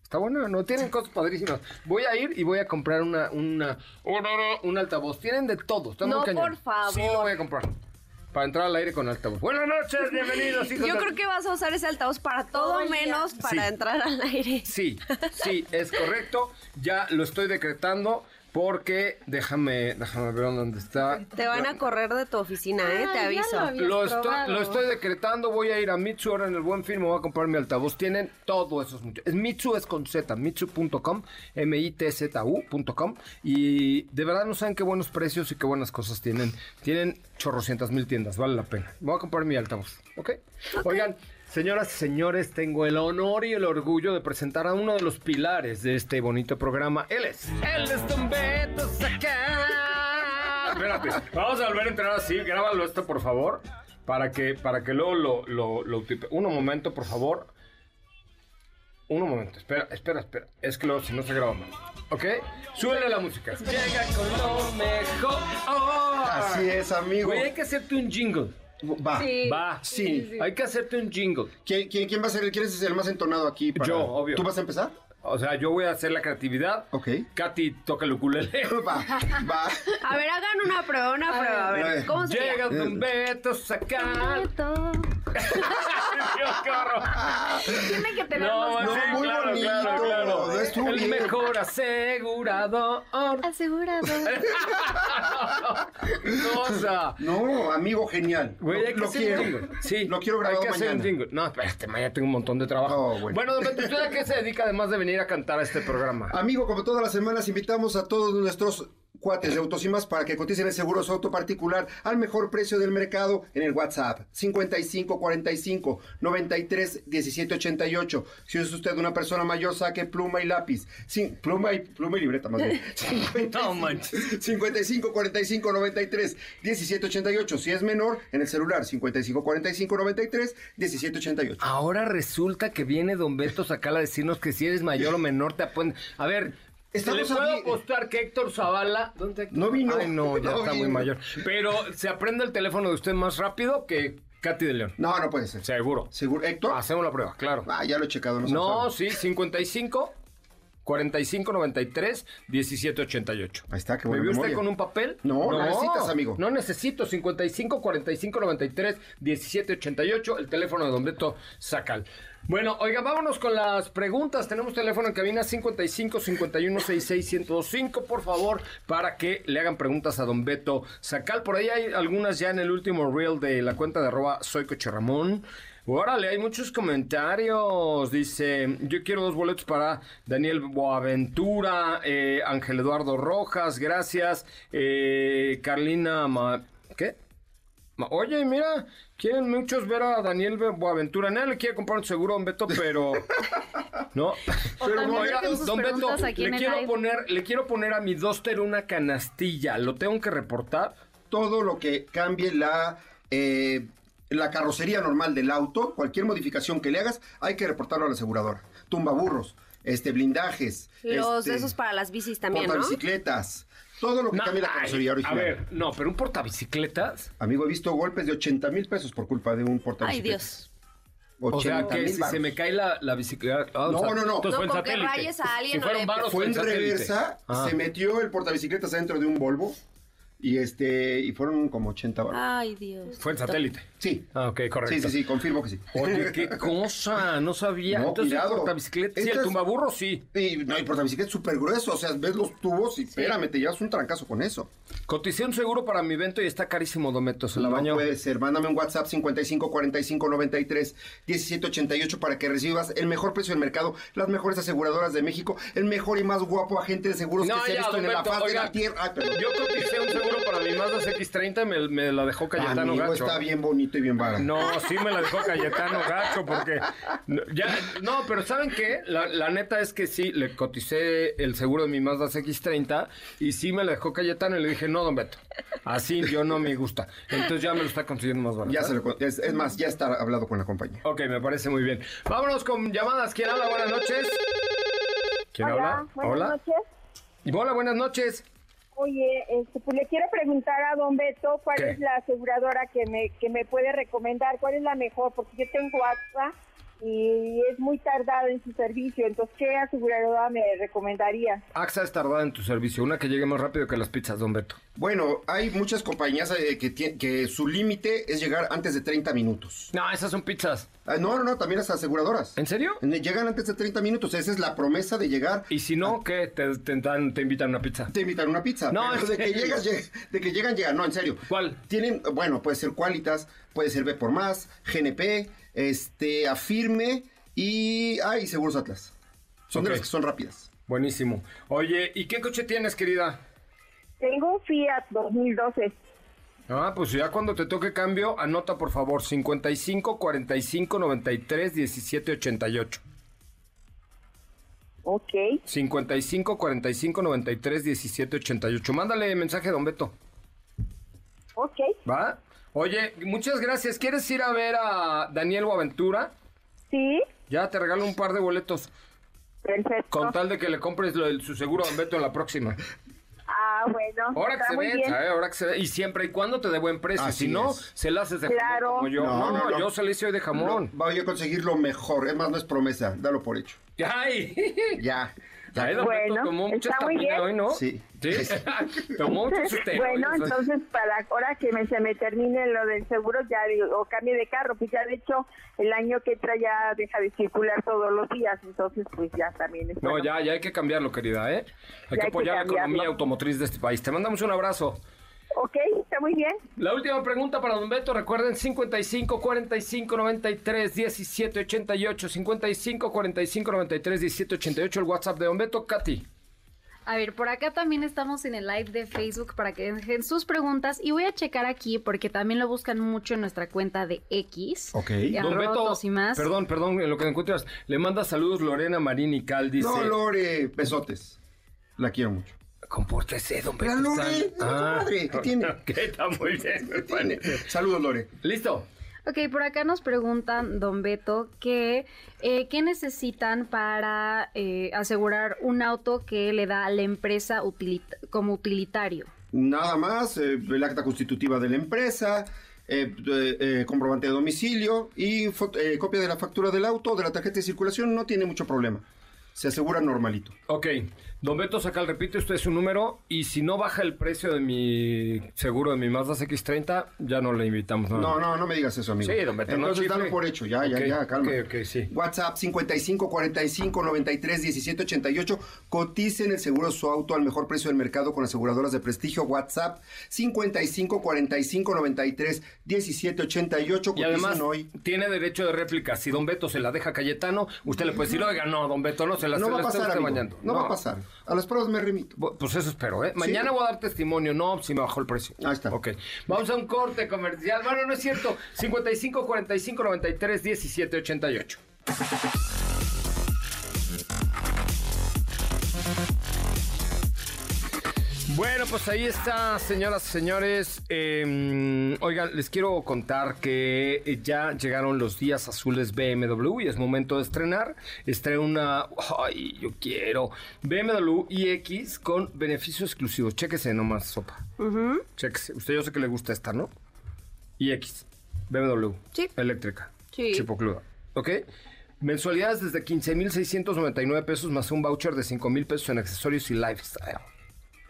Está bueno, ¿no? Tienen cosas padrísimas. Voy a ir y voy a comprar una, una, un altavoz. Tienen de todo. Está No, por favor. Sí, lo voy a comprar. Para entrar al aire con altavoz. Buenas noches, [LAUGHS] bienvenidos, hijos Yo de- creo que vas a usar ese altavoz para todo menos para Sí. entrar al aire. Sí, sí, es correcto. Ya lo estoy decretando porque déjame, déjame ver dónde está. Te van a correr de tu oficina, ¿eh? Te aviso. lo estoy, probado. lo estoy decretando, voy a ir a Mitsu ahora en el buen fin, me voy a comprar mi altavoz. Tienen todo eso. Es mucho. Es Mitsu es con Z, mitsu.com, M-I-T-Z-U.com. Y de verdad no saben qué buenos precios y qué buenas cosas tienen. Tienen chorrocientas mil tiendas, vale la pena. Voy a comprar mi altavoz, ¿ok? Oigan, Señoras y señores, tengo el honor y el orgullo de presentar a uno de los pilares de este bonito programa. Él es, él es Don Beto Saca. Espérate, vamos a volver a entrar así. Grábalo esto, por favor, para que, para que luego lo, lo, lo utipe- Un momento, por favor. Un momento, espera, espera, espera. Es que luego si no se graba mal. ¿Ok? Súbele la música. Llega con lo mejor. Así es, amigo. Güey, hay que hacerte un jingle. Va. Sí. Va. Sí. Hay que hacerte un jingle. ¿Quién, quién, quién va a ser el, quién es el más entonado aquí? para- Yo, obvio. ¿Tú vas a empezar? O sea, yo voy a hacer la creatividad. Ok. Katy toca el ukulele. [LAUGHS] Va, va. A ver, hagan una prueba, una prueba. A a ver, ver. ¿cómo se Llega llama? Don Beto sacar. Beto. Dios, qué horror. Tiene que tener No, los sí, muy claro, bonito. claro, claro. No El bien. mejor asegurador. asegurado. Cosa. [LAUGHS] No, amigo genial. Güey, hay que lo hacer quiero. un jingle. Sí, Lo quiero grabado hay que hacer un mañana. jingle. No, espérate, mañana tengo un montón de trabajo. Oh, bueno. bueno, Don Beto, ¿usted a qué se dedica además de venir a cantar a este programa? Amigo, como todas las semanas, invitamos a todos nuestros cuates de Autosimas para que coticen el seguro su auto particular al mejor precio del mercado en el WhatsApp 55 45 93 17 88. Si es usted una persona mayor, saque pluma y lápiz. Sin, pluma y pluma y libreta más bien. 55, [LAUGHS] No manches. 55 45 93 17 88. Si es menor, en el celular 55 45 93 17 88. Ahora resulta que viene Don Beto Sacala a decirnos que si eres mayor o menor te apueden. A ver, ¿se le Estamos puedo aquí- apostar que Héctor Zavala... ¿Dónde está Héctor? No vino. Ay, no, ya No está muy vino. mayor. Pero se aprende el teléfono de usted más rápido que Katy de León. No, no puede ser. Seguro. ¿Seguro? ¿Héctor? Hacemos la prueba, claro. Ah, ya lo he checado. No, No, sí, 55 45 93 17 88. Ahí está, qué ¿Me buena vio usted con un papel? No, no necesitas, amigo. No necesito. 55 45 93 17 88. El teléfono de Don Beto Sacal. Bueno, oiga, vámonos con las preguntas. Tenemos teléfono en cabina 55 51 66 1025, por favor, para que le hagan preguntas a Don Beto Sacal. Por ahí hay algunas ya en el último reel de la cuenta de arroba soy Ramón. Órale, hay muchos comentarios. Dice, yo quiero dos boletos para Daniel Boaventura, eh, Ángel Eduardo Rojas, gracias. Eh, Carlina, Ma- ¿qué? Oye, mira, quieren muchos ver a Daniel Boaventura. Nadie le quiere comprar un seguro a [LAUGHS] Don Beto, pero... No, pero oiga, Don Beto, le quiero, live. poner, le quiero poner a mi Duster una canastilla. ¿Lo tengo que reportar? todo lo que cambie la, eh, la carrocería normal del auto, cualquier modificación que le hagas, hay que reportarlo a la aseguradora. Tumbaburros, este, blindajes. Los este, esos para las bicis también, ¿no? portabicicletas, todo lo que No, cambie la ay, carrocería a ver, no, pero un portabicicletas... Amigo, he visto golpes de 80 mil pesos por culpa de un Ay, portabicicletas. Dios. O sea, 80 que mil si se me cae la, la bicicleta... ah, No, o sea, no, no. entonces No, fue con que satélite. rayes a alguien Si no fueron le- varos, Fue en satélite. reversa, Ah. se metió el portabicicletas adentro de un Volvo y este y fueron como 80 baros. Ay, Dios. Fue en satélite. Sí. Ah, ok, correcto. Sí, sí, sí, confirmo que sí. Oye, qué [LAUGHS] cosa, no sabía. No, Entonces cuidado. el portabicicleta, sí, el tumbaburro sí. Y no, el portabicicleta es súper grueso, o sea, ves los tubos y espérame, te llevas un trancazo con eso. Coticé un seguro para mi evento y está carísimo, Dometo, se la no puede ser, mándame un WhatsApp 55 45 93 17 88 para que recibas el mejor precio del mercado, las mejores aseguradoras de México, el mejor y más guapo agente de seguros No, que se ha visto en la faz de la tierra. Ay. Yo coticé un seguro para mi Mazda CX-30 y me, me la dejó Cayetano Amigo, Gacho. está bien bonito y bien barato. No, sí me la dejó Cayetano Gacho porque no, ya no, pero ¿saben qué? La, la neta es que sí le coticé el seguro de mi Mazda CX30 y sí me la dejó Cayetano y le dije, "No, don Beto. Así yo no me gusta." Entonces ya me lo está consiguiendo más barato. Ya se lo es, es más, ya está hablado con la compañía. Ok, me parece muy bien. Vámonos con llamadas. ¿Quién habla? Buenas noches. ¿Quién habla? buenas Hola. noches. Y Hola, buenas noches. Oye, este, pues le quiero preguntar a don Beto cuál ¿Qué? es la aseguradora que me, que me puede recomendar, cuál es la mejor, porque yo tengo AXA y es muy tardado en su servicio, entonces, ¿qué aseguradora me recomendaría? AXA es tardada en tu servicio. Una que llegue más rápido que las pizzas, don Beto. Bueno, hay muchas compañías eh, que, tien- que su límite es llegar antes de 30 minutos. No, esas son pizzas. Ah, no, no, no, también las aseguradoras. ¿En serio? Llegan antes de 30 minutos, esa es la promesa de llegar. Y si no, ¿qué? Te, te, dan- te invitan a una pizza. Te invitan una pizza. No, pero ¿en de que, serio? llegas, lleg- de que llegan, llegan. No, en serio. ¿Cuál? Tienen, bueno, puede ser Qualitas, puede ser B por más, GNP, este, Afirme y. Ay, Seguros Atlas. Son de Ok. las que son rápidas. Buenísimo. Oye, ¿y qué coche tienes, querida? Tengo un Fiat 2012. Ah, pues ya cuando te toque cambio, anota por favor 55 45 93 17 88. Ok. 55 45 93 17 88. Mándale mensaje a Don Beto. Ok. ¿Va? Oye, muchas gracias. ¿Quieres ir a ver a Daniel Boaventura? Sí. Ya te regalo un par de boletos. Perfecto. Con tal de que le compres lo su seguro a Don Beto en la próxima. Ah, bueno. Ahora que se bien. ¿eh? Ahora que se ve- Y siempre y cuando te dé buen precio. Así si no, es. se la haces de Claro. jamón como yo. No, No, no, no. yo se le hice hoy de jamón. No, voy a conseguir lo mejor. Es más, no es promesa. Dalo por hecho. [LAUGHS] ¡Ay! Ya. Ay, Don Beto Bueno, tomó mucha está muy bien. hoy, ¿no? Sí. ¿Sí? [LAUGHS] tomó muchos esteroides. Bueno, hoy. entonces para ahora que me, se me termine lo del seguro ya digo, o cambie de carro, pues ya de hecho el año que entra ya deja de circular todos los días, entonces pues ya también es No, bueno. ya, ya hay que cambiarlo, querida, ¿eh? Hay Ya que hay que apoyar la economía automotriz de este país. Te mandamos un abrazo. Ok, está muy bien. La última pregunta para Don Beto, recuerden 55 45 93 17 88 55 45 93 17 88 el WhatsApp de Don Beto, Katy. A ver, por acá también estamos en el live de Facebook para que dejen sus preguntas y voy a checar aquí porque también lo buscan mucho en nuestra cuenta de X. Ok. Don Beto, y más. perdón, perdón, en lo que encuentras, le manda saludos Lorena Marín y Cal, dice... No, Lore, besotes. La quiero mucho. Compórtese, Don Beto. La Lore, no, madre, ¿qué tiene? [LAUGHS] ¿Qué está muy bien. Saludos, Lore. Listo. Ok, por acá nos preguntan, don Beto, que eh, qué necesitan para eh, asegurar un auto que le da a la empresa como utilitario. Nada más, eh, el acta constitutiva de la empresa, eh, eh, eh, comprobante de domicilio y eh, copia de la factura del auto, de la tarjeta de circulación, no tiene mucho problema. Se asegura normalito. Ok, Don Beto saca el repite usted su número y si no baja el precio de mi seguro de mi Mazda X30, ya no le invitamos. No, no, no me digas eso, amigo. Sí, don Beto, no Entonces, chifle. dalo por hecho, ya, ya, Ok, ya, calma. ok, ok, sí. WhatsApp 55 45 93 17 88. Coticen el seguro de su auto al mejor precio del mercado con aseguradoras de prestigio. WhatsApp 55 45 93 17 88. Y además hoy. tiene derecho de réplica. Si Don Beto se la deja Cayetano, usted le puede decir, oiga, no, Don Beto, no se la No se va a pasar, amigo. bañando". No, va a pasar. A las pruebas me remito. Pues eso espero, ¿eh? Mañana voy a dar testimonio, no, si me bajó el precio. Ahí está. Ok. Vamos a un corte comercial. Bueno, no es cierto. 55 45 93 17 88. Bueno, pues ahí está, señoras y señores. Eh, oigan, les quiero contar que eh, ya llegaron los días azules BMW y es momento de estrenar. Estrena una. Ay, yo quiero. BMW iX con beneficio exclusivo. Chéquese nomás, sopa. Chéquese. Usted yo sé que le gusta esta, ¿no? iX. BMW. Sí. Eléctrica. Sí. Chipocluda. ¿Ok? Mensualidades desde 15,699 pesos más un voucher de 5,000 pesos en accesorios y lifestyle.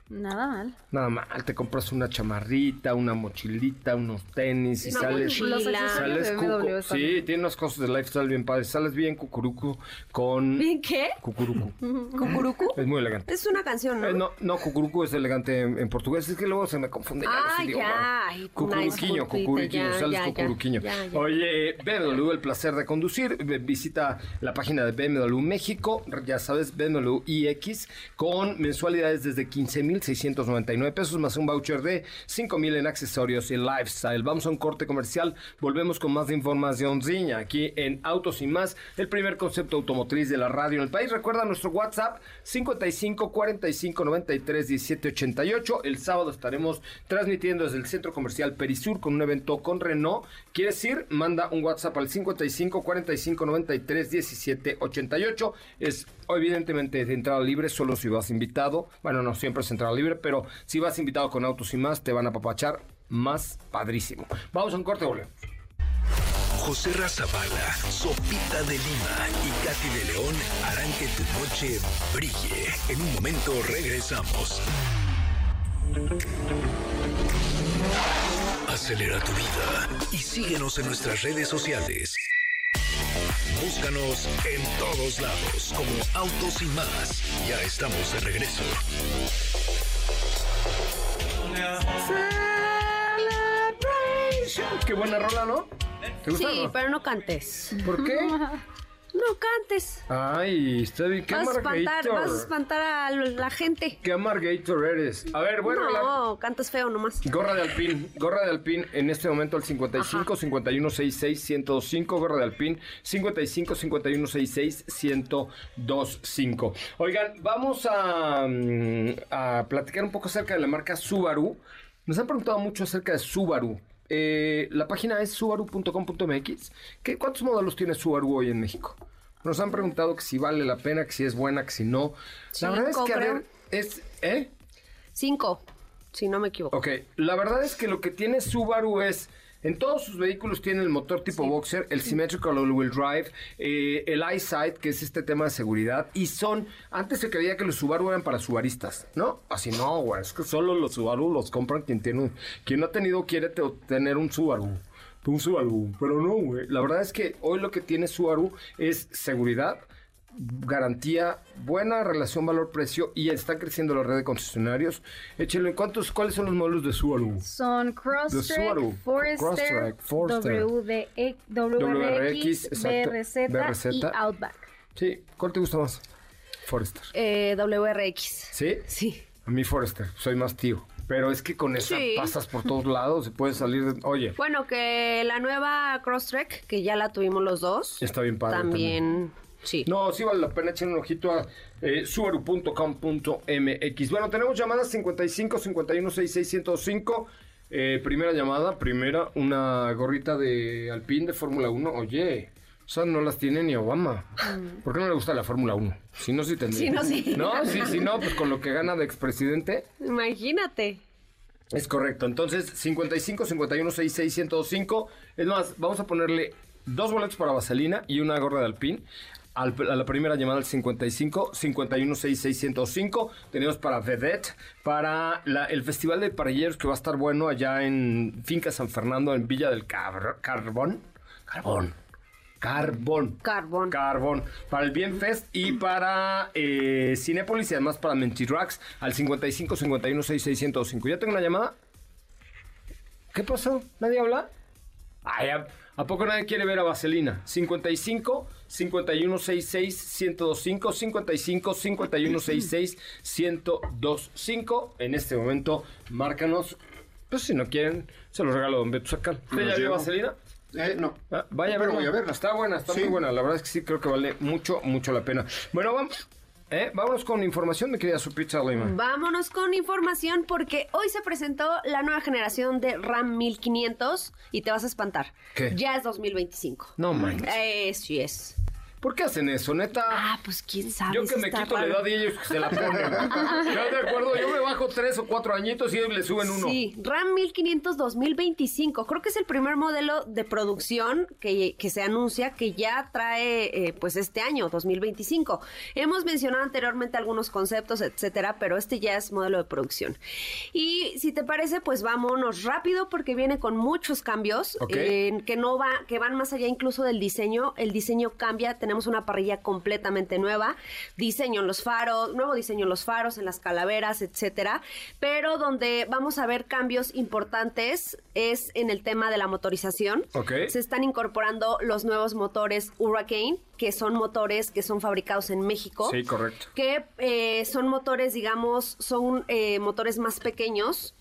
Nada mal. Nada mal, te compras una chamarrita, una mochilita, unos tenis y Una sales. mochila. Los Sales cuco. Sí, tiene unas cosas de lifestyle bien padres. Sales bien cucurucu con. ¿Bien qué? Cucurucu. [LAUGHS] ¿Cucurucu? Es muy elegante. Es una canción, ¿no? Eh, no, no, cucurucu es elegante en, en portugués. Es que luego se me confunde ya Ah, ya. Ay, una Cucuruquiño, disculpita, cucuruquiño, ya, sales ya, ya, cucuruquiño. ya, ya. Oye, BMW, el placer de conducir. Visita la página de BMW México, ya sabes, BMW iX, con mensualidades desde 15,699 pesos, más un voucher de 5,000 en accesorios y lifestyle. Vamos a un corte comercial, volvemos con más información aquí en Autos y Más, el primer concepto automotriz de la radio en el país. Recuerda nuestro WhatsApp 55 45 93 17 88. El sábado estaremos transmitiendo desde el centro comercial Perisur con un evento con Renault. ¿Quieres ir? Manda un WhatsApp al 55 45 93 17 88. Es evidentemente de entrada libre, solo si vas invitado. Bueno, no siempre es entrada libre, pero si vas invitado con autos y más, te van a papachar más padrísimo. Vamos a un corte, volvemos. José Razabala, Sopita de Lima y Katy de León harán que tu noche brille. En un momento regresamos. Acelera tu vida y síguenos en nuestras redes sociales. Búscanos en todos lados como Autos y más. Ya estamos de regreso. Qué buena rola, ¿no? ¿Te gusta? Sí, o no? pero no cantes. ¿Por qué? [LAUGHS] No cantes. Ay, está bien. ¿Qué Vas a espantar, vas a espantar a la gente. ¿Qué amargator eres? A ver, bueno, la- no, cantas feo nomás. Gorra de Alpín, gorra de Alpín en este momento al 55 51 66 1025, gorra de Alpín 55 51 66 1025. Oigan, vamos a, mm, a platicar un poco acerca de la marca Subaru. Nos han preguntado mucho acerca de Subaru. Eh, la página es subaru.com.mx. ¿Qué, ¿Cuántos modelos tiene Subaru hoy en México? Nos han preguntado que si vale la pena, que si es buena, que si no. La verdad es que, a ver, es... ¿Eh? Cinco, si no me equivoco. Ok, la verdad es que lo que tiene Subaru es, en todos sus vehículos tiene el motor tipo boxer, el symmetrical all-wheel drive, eh, el eyesight, que es este tema de seguridad, y son, antes se creía que los Subaru eran para subaristas, ¿no? Así no, güey, es que solo los Subaru los compran quien tiene, un- quien no ha tenido quiere te- tener un Subaru. Un Subaru, pero no, güey. La verdad es que hoy lo que tiene Subaru es seguridad, garantía, buena relación valor-precio y está creciendo la red de concesionarios. Échelo, ¿cuántos, ¿cuáles son los modelos de Subaru? Son Crosstrek. Forester, Forester. WDE, WRX, BRZ, BRZ. y Outback. Sí, ¿cuál te gusta más? Forester. Eh, WRX. ¿Sí? Sí. A mí Forester, soy más tío. Pero es que con esa Sí. pasas por todos lados y puedes salir de... Oye, Bueno, que la nueva Crosstrek, que ya la tuvimos los dos. está bien padre. También, sí. No, sí vale la pena echar un ojito a eh, subaru.com.mx. Bueno, tenemos llamadas 55 51 66 105. Eh, primera llamada, primera, una gorrita de Alpine de Fórmula 1. Oye, o sea, no las tiene ni Obama. ¿Por qué no le gusta la Fórmula 1? Si no, sí tendría. Si no, sí. [LAUGHS] No, sí, sí, no, pues con lo que gana de expresidente. Imagínate. Es correcto. Entonces, 55 51 66 105. Es más, vamos a ponerle dos boletos para Vaselina y una gorra de Alpine. Al- a la primera llamada al 55 51 66 105. Tenemos para Vedette, para la- el Festival de Parrilleros que va a estar bueno allá en Finca San Fernando, en Villa del Carbón. Carbón. Carbón. Carbón. Carbón. Para el Bien Fest y para eh, Cinépolis y además para Mentidrags al 55 51 66 105. ¿Ya tengo una llamada? ¿Qué pasó? ¿Nadie habla? Ay, ¿a, a poco nadie quiere ver a Vaselina? 55 51 66 1025 55 51 66 1025. En este momento, márcanos. Pues si no quieren, se los regalo a Don Beto Sacal. ¿Usted ya vio. Vaselina? Eh, no. Ah, vaya a verla. voy a verla. Está buena, está Sí. muy buena. La verdad es que sí, creo que vale mucho, mucho la pena. Bueno, vamos, eh, vámonos con información, mi querida su pizza Lima. Vámonos con información porque hoy se presentó la nueva generación de RAM 1500 y te vas a espantar. ¿Qué? Ya es 2025. No manches. Eh, sí es. ¿Por qué hacen eso, neta? Ah, pues quién sabe. yo que me quito la edad y ellos se la ponen. yo de acuerdo, yo me bajo tres o cuatro añitos y ellos le suben uno. Sí, RAM 1500 2025. Creo que es el primer modelo de producción que, que se anuncia que ya trae eh, pues este año, 2025. Hemos mencionado anteriormente algunos conceptos, etcétera, pero este ya es modelo de producción. Y si te parece, pues vámonos rápido porque viene con muchos cambios Ok. eh, que no va, que van más allá incluso del diseño. El diseño cambia, tenemos una parrilla completamente nueva, diseño en los faros, nuevo diseño en los faros, en las calaveras, etcétera. Pero donde vamos a ver cambios importantes es en el tema de la motorización. Ok. Se están incorporando los nuevos motores Hurricane, que son motores que son fabricados en México Sí, correcto. que eh, son motores, digamos, son eh, motores más pequeños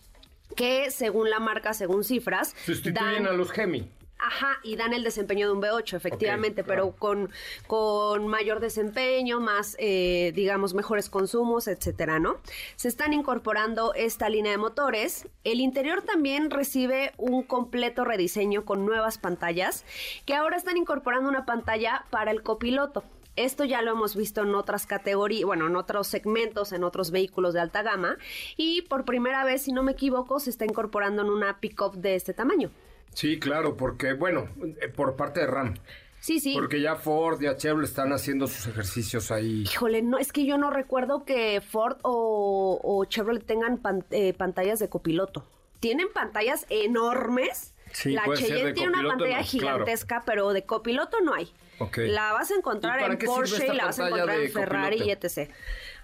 que según la marca, según cifras, Sustituyen dan- a los Gemi. Ajá, y dan el desempeño de un V8, efectivamente, Ok, claro. pero con, con mayor desempeño, más, eh, digamos, mejores consumos, etcétera, ¿no? Se están incorporando esta línea de motores. El interior también recibe un completo rediseño con nuevas pantallas, que ahora están incorporando una pantalla para el copiloto. Esto ya lo hemos visto en otras categorías, bueno, en otros segmentos, en otros vehículos de alta gama. Y por primera vez, si no me equivoco, se está incorporando en una pick-up de este tamaño. Sí, claro, porque, bueno, eh, por parte de RAM. Sí, sí. Porque ya Ford, ya Chevrolet están haciendo sus ejercicios ahí. Híjole, no, es que yo no recuerdo que Ford o, o Chevrolet tengan pan- eh, pantallas de copiloto. Tienen pantallas enormes. Sí, la Cheyenne tiene una pantalla no, claro. gigantesca, pero de copiloto no hay. Ok. La vas a ¿Y encontrar en Porsche y la vas a encontrar en Ferrari y etc.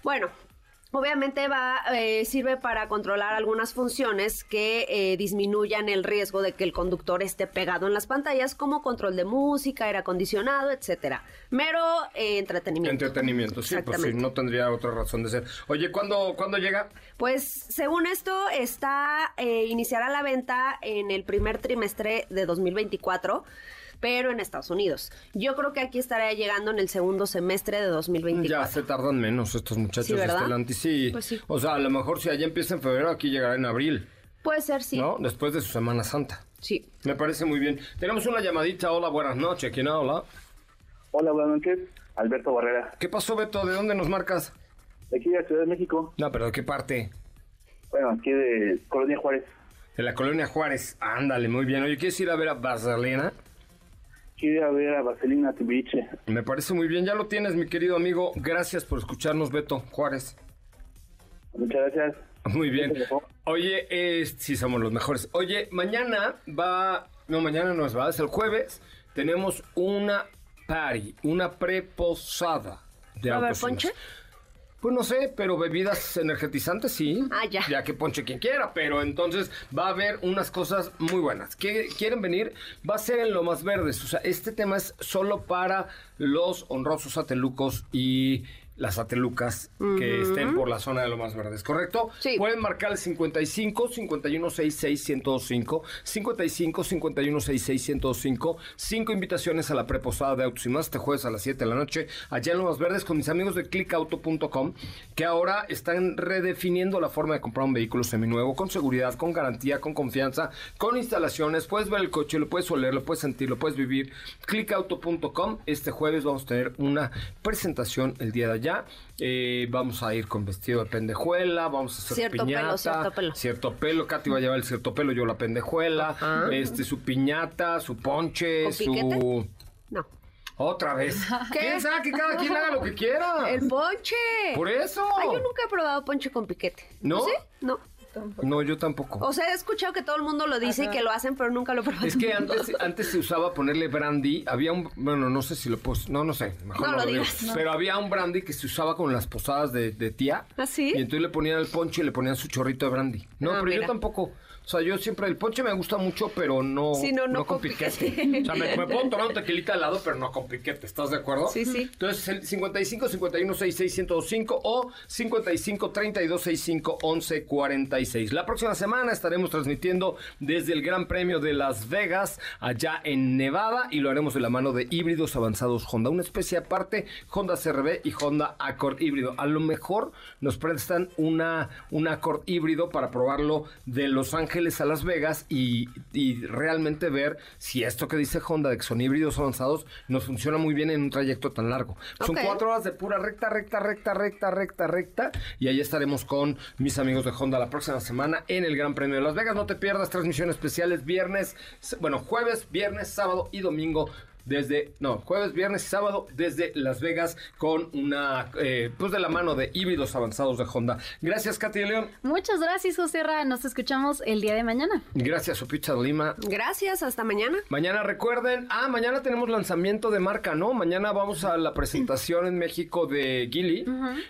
Bueno, Obviamente va, eh, sirve para controlar algunas funciones que eh, disminuyan el riesgo de que el conductor esté pegado en las pantallas, como control de música, aire acondicionado, etcétera. Mero eh, entretenimiento. Entretenimiento, sí, pues sí, no tendría otra razón de ser. Oye, ¿cuándo, ¿cuándo llega? Pues según esto, está eh, iniciará la venta en el primer trimestre de 2024, pero en Estados Unidos. Yo creo que aquí estará llegando en el segundo semestre de 2024. Ya se tardan menos estos muchachos Sí, sí. Pues sí. O sea, a lo mejor si allá empieza en febrero, aquí llegará en abril, Puede ser, sí. ¿no? Después de su Semana Santa. Sí. Me parece muy bien. Tenemos una llamadita. Hola, buenas noches. ¿Quién habla? Hola, buenas noches. Alberto Barrera, ¿Qué pasó, Beto? ¿De dónde nos marcas? de aquí de la Ciudad de México. No, pero ¿de qué parte? Bueno, aquí de Colonia Juárez. De la colonia Juárez. Ándale, muy bien. Oye, ¿quieres ir a ver a Vaselina? Quiero ir a ver a Vaselina Timbiriche. Me parece muy bien. Ya lo tienes, mi querido amigo. Gracias por escucharnos, Beto Juárez. Muchas gracias. Muy bien. Oye, es, sí, somos los mejores. Oye, mañana va, no, mañana no es, va, es el jueves. Tenemos una party, una preposada de ¿Va a haber ponche? Pues no sé, pero bebidas energetizantes sí. Ah, ya. Ya que ponche quien quiera, pero entonces va a haber unas cosas muy buenas. ¿Qué- ¿Quieren venir? Va a ser en lo más verdes. O sea, este tema es solo para los honrosos atelucos y las atelucas que estén por la zona de lo más verdes, ¿correcto? Sí. Pueden marcar el 55 51 66 1025 55 51 66 1025 Cinco invitaciones a la preposada de Autos y Más este jueves a las 7 de la noche allá en Lomas Verdes con mis amigos de clickauto.com que ahora están redefiniendo la forma de comprar un vehículo seminuevo con seguridad, con garantía, con confianza, con instalaciones. Puedes ver el coche, lo puedes oler, lo puedes sentir, lo puedes vivir. clickauto.com Este jueves vamos a tener una presentación el día de allá. Eh, vamos a ir con vestido de pendejuela, vamos a hacer Cierto pelo, piñata, cierto pelo. cierto pelo, Katy va a llevar el cierto pelo, yo la pendejuela, Ajá. este su piñata, su ponche, ¿Con su? No. otra vez. [LAUGHS] ¿Qué? ¿Quién sabe que cada quien haga lo que quiera? El ponche. Por eso. Ay, yo nunca he probado ponche con piquete. ¿No? ¿Sí? No. No, yo tampoco. O sea, he escuchado que todo el mundo lo dice y que lo hacen, pero nunca lo probado. Es que [LAUGHS] antes, antes se usaba ponerle brandy. Había un. Bueno, no sé si lo puedo. No, no sé. Mejor No no, lo lo digo. digas. Pero había un brandy que se usaba con las posadas de, de tía. ¿Ah, sí? Y entonces le ponían el ponche y le ponían su chorrito de brandy. No, Ah, pero mira. yo tampoco. O sea, yo siempre. El ponche me gusta mucho, pero no. Sí, no, no con con piquete. piquete. O sea, me, me puedo tomar un tequilita al lado, pero no con piquete. ¿Estás de acuerdo? Sí, sí. Entonces, el 55 51 66 1025 o 55 32 65 11 46. La próxima semana estaremos transmitiendo desde el Gran Premio de Las Vegas, allá en Nevada, y lo haremos de la mano de híbridos avanzados Honda, una especie aparte, Honda CRV y Honda Accord híbrido. A lo mejor nos prestan una, un Accord híbrido para probarlo de Los Ángeles a Las Vegas y, y realmente ver si esto que dice Honda de que son híbridos avanzados nos funciona muy bien en un trayecto tan largo. Son cuatro horas de pura recta, recta, recta, recta, recta, recta. Y ahí estaremos con mis amigos de Honda la próxima semana en el Gran Premio de Las Vegas. No te pierdas transmisiones especiales viernes, bueno, jueves, viernes, sábado y domingo. Desde, no, jueves, viernes y sábado desde Las Vegas con una, eh, pues de la mano de híbridos avanzados de Honda. Gracias, Katy León. Muchas gracias, José Ra. Nos escuchamos el día de mañana. Gracias, de Lima. Gracias, hasta mañana. Mañana recuerden, ah, mañana tenemos lanzamiento de marca, ¿no? Mañana vamos a la presentación en México de Gili.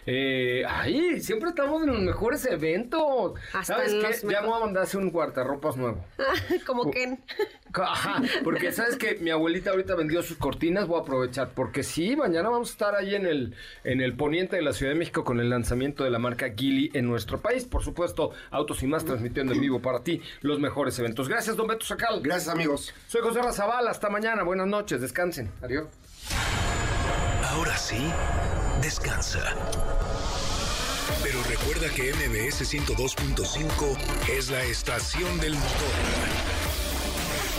Eh, ay, siempre estamos en los mejores eventos. Hasta ¿Sabes qué? Ya me voy a mandar a hacer un guardarropas nuevo. [LAUGHS] Como Ken. [LAUGHS] Ajá, porque sabes que mi abuelita ahorita sus cortinas, voy a aprovechar, porque sí, mañana vamos a estar ahí en el, en el poniente de la Ciudad de México con el lanzamiento de la marca Gili en nuestro país. Por supuesto, Autos y más transmitiendo en vivo para ti los mejores eventos. Gracias, don Beto Sacal. Gracias, amigos. Soy José Razabal, hasta mañana, buenas noches, descansen, adiós. Ahora sí, descansa. Pero recuerda que MBS 102.5 es la estación del motor.